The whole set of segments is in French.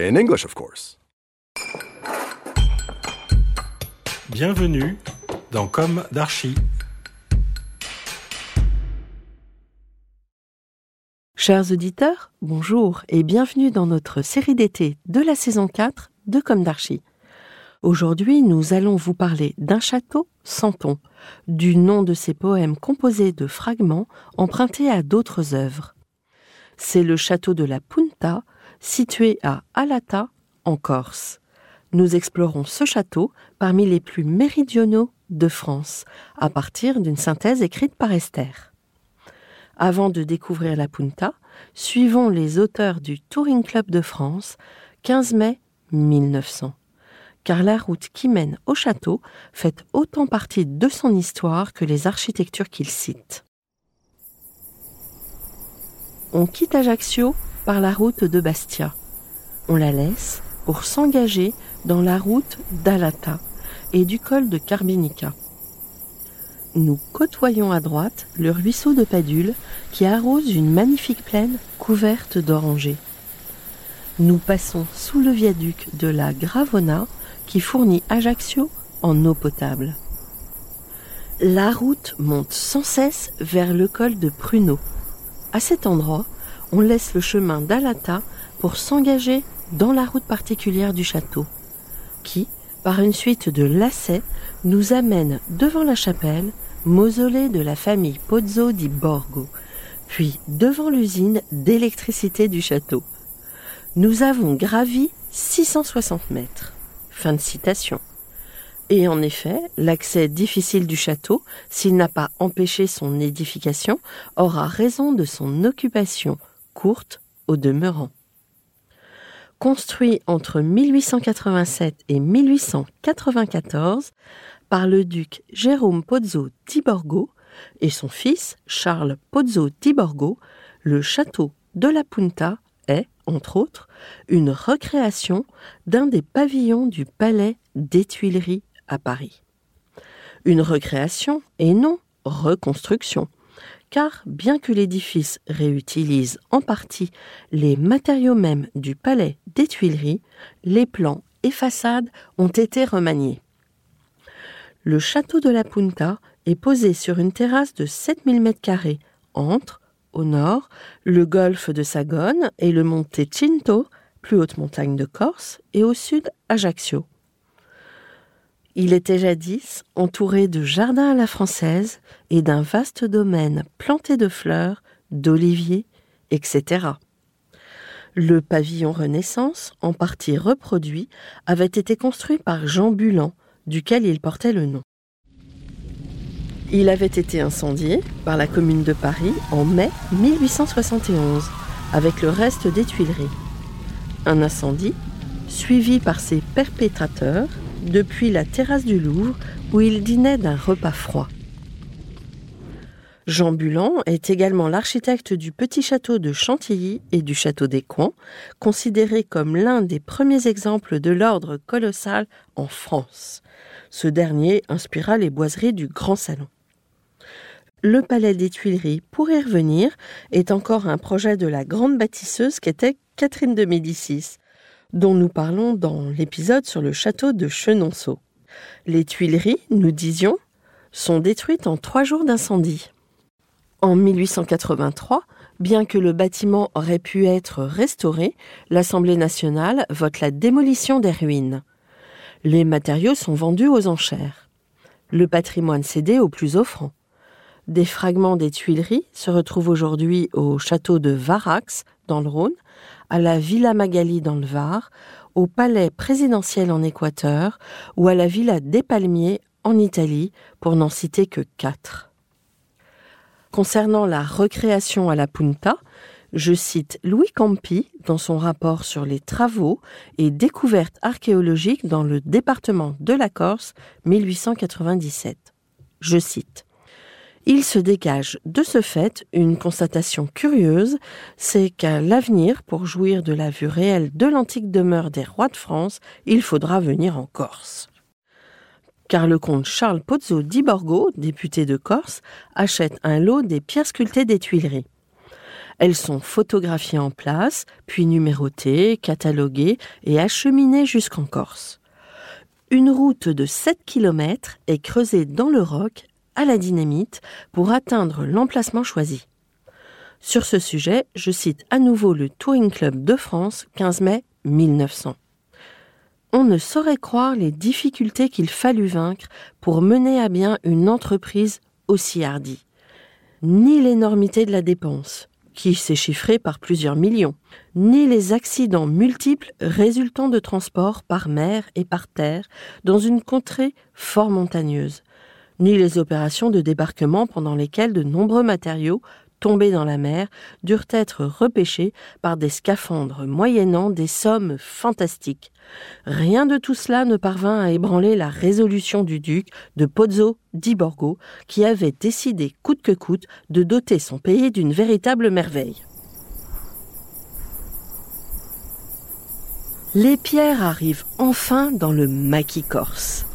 In English, of course. Bienvenue dans Comme d'Archi. Chers auditeurs, bonjour et bienvenue dans notre série d'été de la saison 4 de Comme d'Archi. Aujourd'hui, nous allons vous parler d'un château sans ton, du nom de ces poèmes composés de fragments empruntés à d'autres œuvres. C'est le château de la Punta, situé à Alata, en Corse. Nous explorons ce château parmi les plus méridionaux de France, à partir d'une synthèse écrite par Esther. Avant de découvrir la Punta, suivons les auteurs du Touring Club de France, 15 mai 1900. Car la route qui mène au château fait autant partie de son histoire que les architectures qu'il cite. On quitte Ajaccio la route de Bastia. On la laisse pour s'engager dans la route d'Alata et du col de Carbinica. Nous côtoyons à droite le ruisseau de Padule qui arrose une magnifique plaine couverte d'orangers. Nous passons sous le viaduc de la Gravona qui fournit Ajaccio en eau potable. La route monte sans cesse vers le col de Pruneau. À cet endroit, on laisse le chemin d'Alata pour s'engager dans la route particulière du château, qui, par une suite de lacets, nous amène devant la chapelle, mausolée de la famille Pozzo di Borgo, puis devant l'usine d'électricité du château. Nous avons gravi 660 mètres. Fin de citation. Et en effet, l'accès difficile du château, s'il n'a pas empêché son édification, aura raison de son occupation courte au demeurant. Construit entre 1887 et 1894 par le duc Jérôme Pozzo di Borgo et son fils Charles Pozzo di Borgo, le château de la Punta est, entre autres, une recréation d'un des pavillons du palais des Tuileries à Paris. Une recréation et non reconstruction, car bien que l'édifice réutilise en partie les matériaux mêmes du palais des Tuileries, les plans et façades ont été remaniés. Le château de la Punta est posé sur une terrasse de 7000 m2 entre, au nord, le golfe de Sagone et le Monte Cinto, plus haute montagne de Corse, et au sud, Ajaccio. Il était jadis entouré de jardins à la française et d'un vaste domaine planté de fleurs, d'oliviers, etc. Le pavillon Renaissance, en partie reproduit, avait été construit par Jean Bulan, duquel il portait le nom. Il avait été incendié par la commune de Paris en mai 1871, avec le reste des Tuileries. Un incendie, suivi par ses perpétrateurs, depuis la terrasse du Louvre où il dînait d'un repas froid. Jean Bulan est également l'architecte du petit château de Chantilly et du château des Coins, considéré comme l'un des premiers exemples de l'ordre colossal en France. Ce dernier inspira les boiseries du Grand Salon. Le palais des Tuileries, pour y revenir, est encore un projet de la grande bâtisseuse qu'était Catherine de Médicis, dont nous parlons dans l'épisode sur le château de Chenonceau. Les Tuileries, nous disions, sont détruites en trois jours d'incendie. En 1883, bien que le bâtiment aurait pu être restauré, l'Assemblée nationale vote la démolition des ruines. Les matériaux sont vendus aux enchères. Le patrimoine cédé aux plus offrants. Des fragments des Tuileries se retrouvent aujourd'hui au château de Varax, dans le Rhône, à la Villa Magali dans le Var, au palais présidentiel en Équateur ou à la Villa des Palmiers en Italie, pour n'en citer que quatre. Concernant la recréation à la Punta, Je cite Louis Campi dans son rapport sur les travaux et découvertes archéologiques dans le département de la Corse 1897. Je cite il se dégage de ce fait une constatation curieuse, c'est qu'à l'avenir, pour jouir de la vue réelle de l'antique demeure des rois de France, il faudra venir en Corse. Car le comte Charles Pozzo di Borgo, député de Corse, achète un lot des pierres sculptées des Tuileries. Elles sont photographiées en place, puis numérotées, cataloguées et acheminées jusqu'en Corse. Une route de 7 km est creusée dans le roc à la dynamite pour atteindre l'emplacement choisi. Sur ce sujet, je cite à nouveau le Touring Club de France, 15 mai 1900. On ne saurait croire les difficultés qu'il fallut vaincre pour mener à bien une entreprise aussi hardie. Ni l'énormité de la dépense, qui s'est chiffrée par plusieurs millions, ni les accidents multiples résultant de transports par mer et par terre dans une contrée fort montagneuse, ni les opérations de débarquement pendant lesquelles de nombreux matériaux tombés dans la mer durent être repêchés par des scaphandres moyennant des sommes fantastiques. Rien de tout cela ne parvint à ébranler la résolution du duc de Pozzo di Borgo, qui avait décidé coûte que coûte de doter son pays d'une véritable merveille. Les pierres arrivent enfin dans le maquis corse.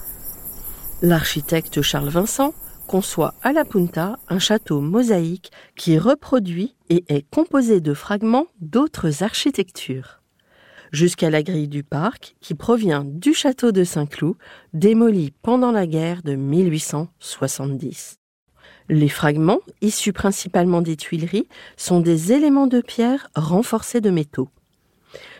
L'architecte Charles Vincent conçoit à la Punta un château mosaïque qui reproduit et est composé de fragments d'autres architectures. Jusqu'à la grille du parc qui provient du château de Saint-Cloud, démoli pendant la guerre de 1870. Les fragments, issus principalement des Tuileries, sont des éléments de pierre renforcés de métaux.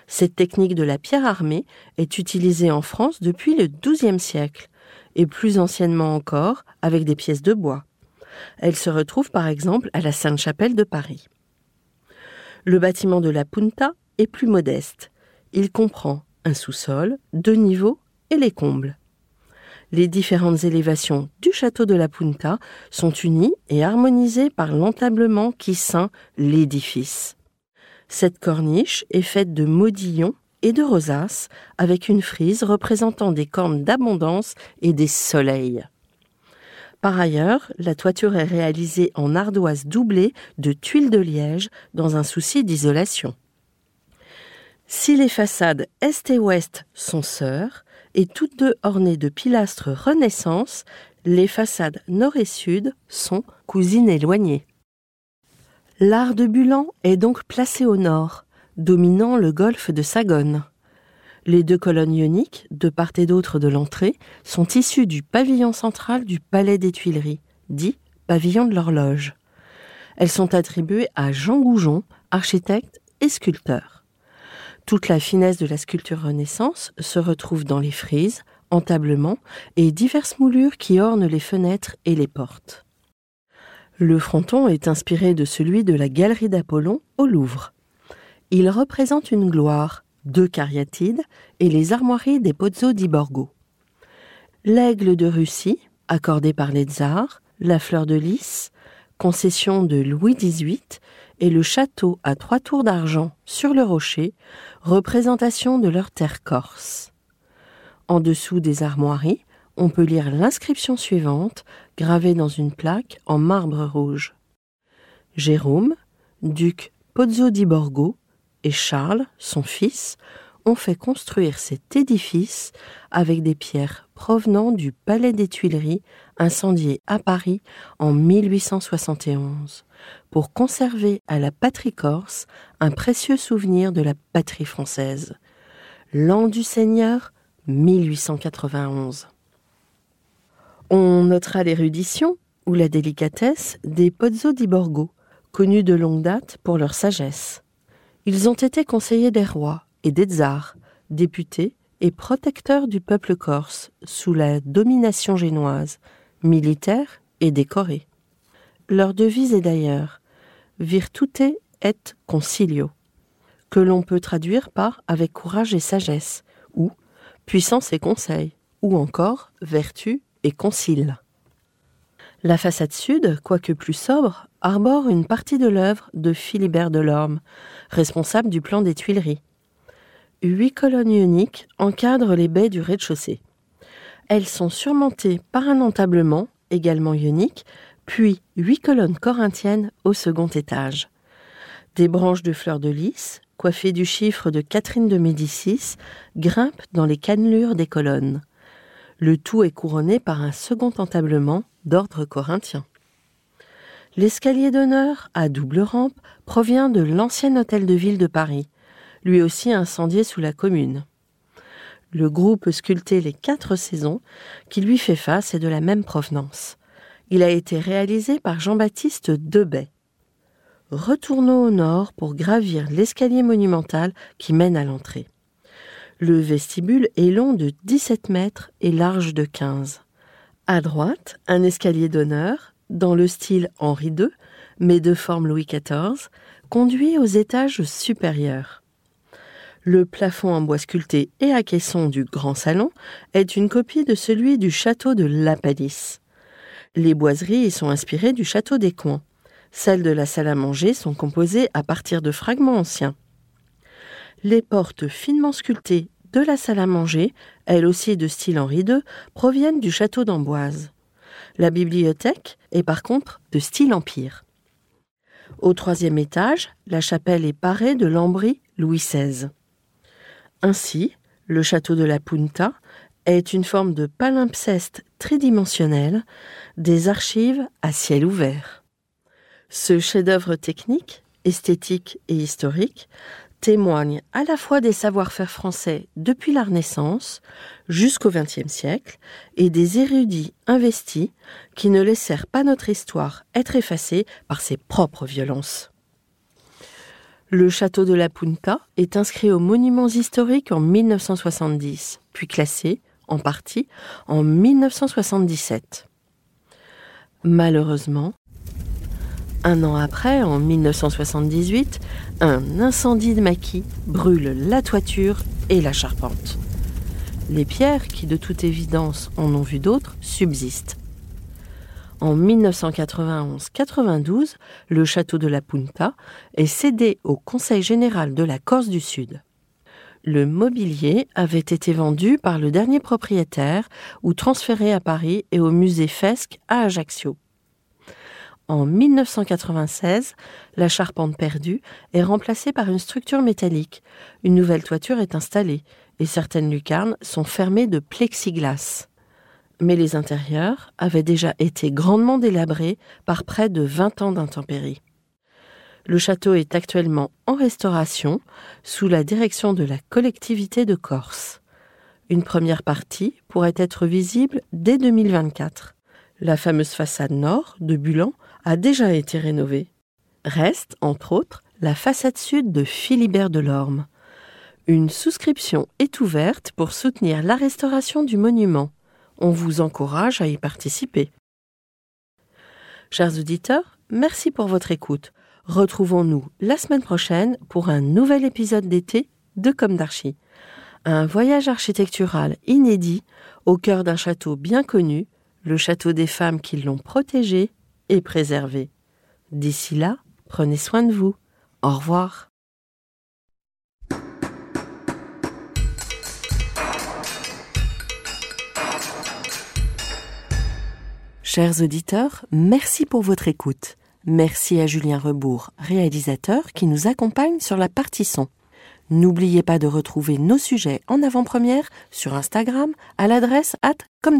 Cette technique de la pierre armée est utilisée en France depuis le XIIe siècle et plus anciennement encore avec des pièces de bois. Elle se retrouve par exemple à la Sainte-Chapelle de Paris. Le bâtiment de la Punta est plus modeste. Il comprend un sous-sol, deux niveaux et les combles. Les différentes élévations du château de la Punta sont unies et harmonisées par l'entablement qui ceint l'édifice. Cette corniche est faite de modillons et de rosaces avec une frise représentant des cornes d'abondance et des soleils. Par ailleurs, la toiture est réalisée en ardoise doublée de tuiles de liège dans un souci d'isolation. Si les façades est et ouest sont sœurs, et toutes deux ornées de pilastres Renaissance, les façades nord et sud sont cousines éloignées. L'art de Bulan est donc placé au nord, dominant le golfe de Sagone. Les deux colonnes ioniques, de part et d'autre de l'entrée, sont issues du pavillon central du Palais des Tuileries, dit pavillon de l'horloge. Elles sont attribuées à Jean Goujon, architecte et sculpteur. Toute la finesse de la sculpture Renaissance se retrouve dans les frises, entablements et diverses moulures qui ornent les fenêtres et les portes. Le fronton est inspiré de celui de la galerie d'Apollon au Louvre. Il représente une gloire, deux cariatides et les armoiries des Pozzo di Borgo. L'aigle de Russie, accordé par les tsars, la fleur de lys, concession de Louis XVIII, et le château à trois tours d'argent sur le rocher, représentation de leur terre corse. En dessous des armoiries, on peut lire l'inscription suivante, gravée dans une plaque en marbre rouge. Jérôme, duc Pozzo di Borgo, et Charles, son fils, ont fait construire cet édifice avec des pierres provenant du Palais des Tuileries, incendié à Paris en 1871, pour conserver à la patrie corse un précieux souvenir de la patrie française. L'an du Seigneur, 1891. On notera l'érudition ou la délicatesse des Pozzo di Borgo, connus de longue date pour leur sagesse. Ils ont été conseillers des rois et des tsars, députés et protecteurs du peuple corse sous la domination génoise, militaires et décorés. Leur devise est d'ailleurs Virtute et concilio, que l'on peut traduire par avec courage et sagesse, ou puissance et conseil, ou encore vertu et concile. La façade sud, quoique plus sobre, arbore une partie de l'œuvre de Philibert Delorme, responsable du plan des Tuileries. Huit colonnes ioniques encadrent les baies du rez-de-chaussée. Elles sont surmontées par un entablement, également ionique, puis huit colonnes corinthiennes au second étage. Des branches de fleurs de lys, coiffées du chiffre de Catherine de Médicis, grimpent dans les cannelures des colonnes. Le tout est couronné par un second entablement d'ordre corinthien. L'escalier d'honneur, à double rampe, provient de l'ancien hôtel de ville de Paris, lui aussi incendié sous la Commune. Le groupe sculpté Les Quatre Saisons, qui lui fait face, est de la même provenance. Il a été réalisé par Jean-Baptiste Debay. Retournons au nord pour gravir l'escalier monumental qui mène à l'entrée. Le vestibule est long de 17 mètres et large de 15. À droite, un escalier d'honneur, dans le style Henri II, mais de forme Louis XIV, conduit aux étages supérieurs. Le plafond en bois sculpté et à caisson du grand salon est une copie de celui du château de La Palisse. Les boiseries y sont inspirées du château des Coins. Celles de la salle à manger sont composées à partir de fragments anciens. Les portes finement sculptées de la salle à manger, elles aussi de style Henri II, proviennent du château d'Amboise. La bibliothèque est par contre de style Empire. Au troisième étage, la chapelle est parée de lambris Louis XVI. Ainsi, le château de la Punta est une forme de palimpseste tridimensionnel des archives à ciel ouvert. Ce chef-d'œuvre technique, esthétique et historique témoigne à la fois des savoir-faire français depuis la Renaissance jusqu'au XXe siècle et des érudits investis qui ne laissèrent pas notre histoire être effacée par ses propres violences. Le château de la Punta est inscrit aux monuments historiques en 1970, puis classé, en partie, en 1977. Malheureusement, un an après, en 1978, un incendie de maquis brûle la toiture et la charpente. Les pierres, qui de toute évidence en ont vu d'autres, subsistent. En 1991-92, le château de la Punta est cédé au Conseil général de la Corse du Sud. Le mobilier avait été vendu par le dernier propriétaire ou transféré à Paris et au musée Fesque à Ajaccio. En 1996, la charpente perdue est remplacée par une structure métallique. Une nouvelle toiture est installée et certaines lucarnes sont fermées de plexiglas. Mais les intérieurs avaient déjà été grandement délabrés par près de 20 ans d'intempéries. Le château est actuellement en restauration sous la direction de la collectivité de Corse. Une première partie pourrait être visible dès 2024. La fameuse façade nord de Bulan a déjà été rénovée. Reste, entre autres, la façade sud de Philibert Delorme. Une souscription est ouverte pour soutenir la restauration du monument. On vous encourage à y participer. Chers auditeurs, merci pour votre écoute. Retrouvons-nous la semaine prochaine pour un nouvel épisode d'été de Comme d'Archie. Un voyage architectural inédit au cœur d'un château bien connu, le château des femmes qui l'ont protégé et préservé. D'ici là, prenez soin de vous. Au revoir. Chers auditeurs, merci pour votre écoute. Merci à Julien Rebourg, réalisateur, qui nous accompagne sur la partie son. N'oubliez pas de retrouver nos sujets en avant-première sur Instagram à l'adresse at comme.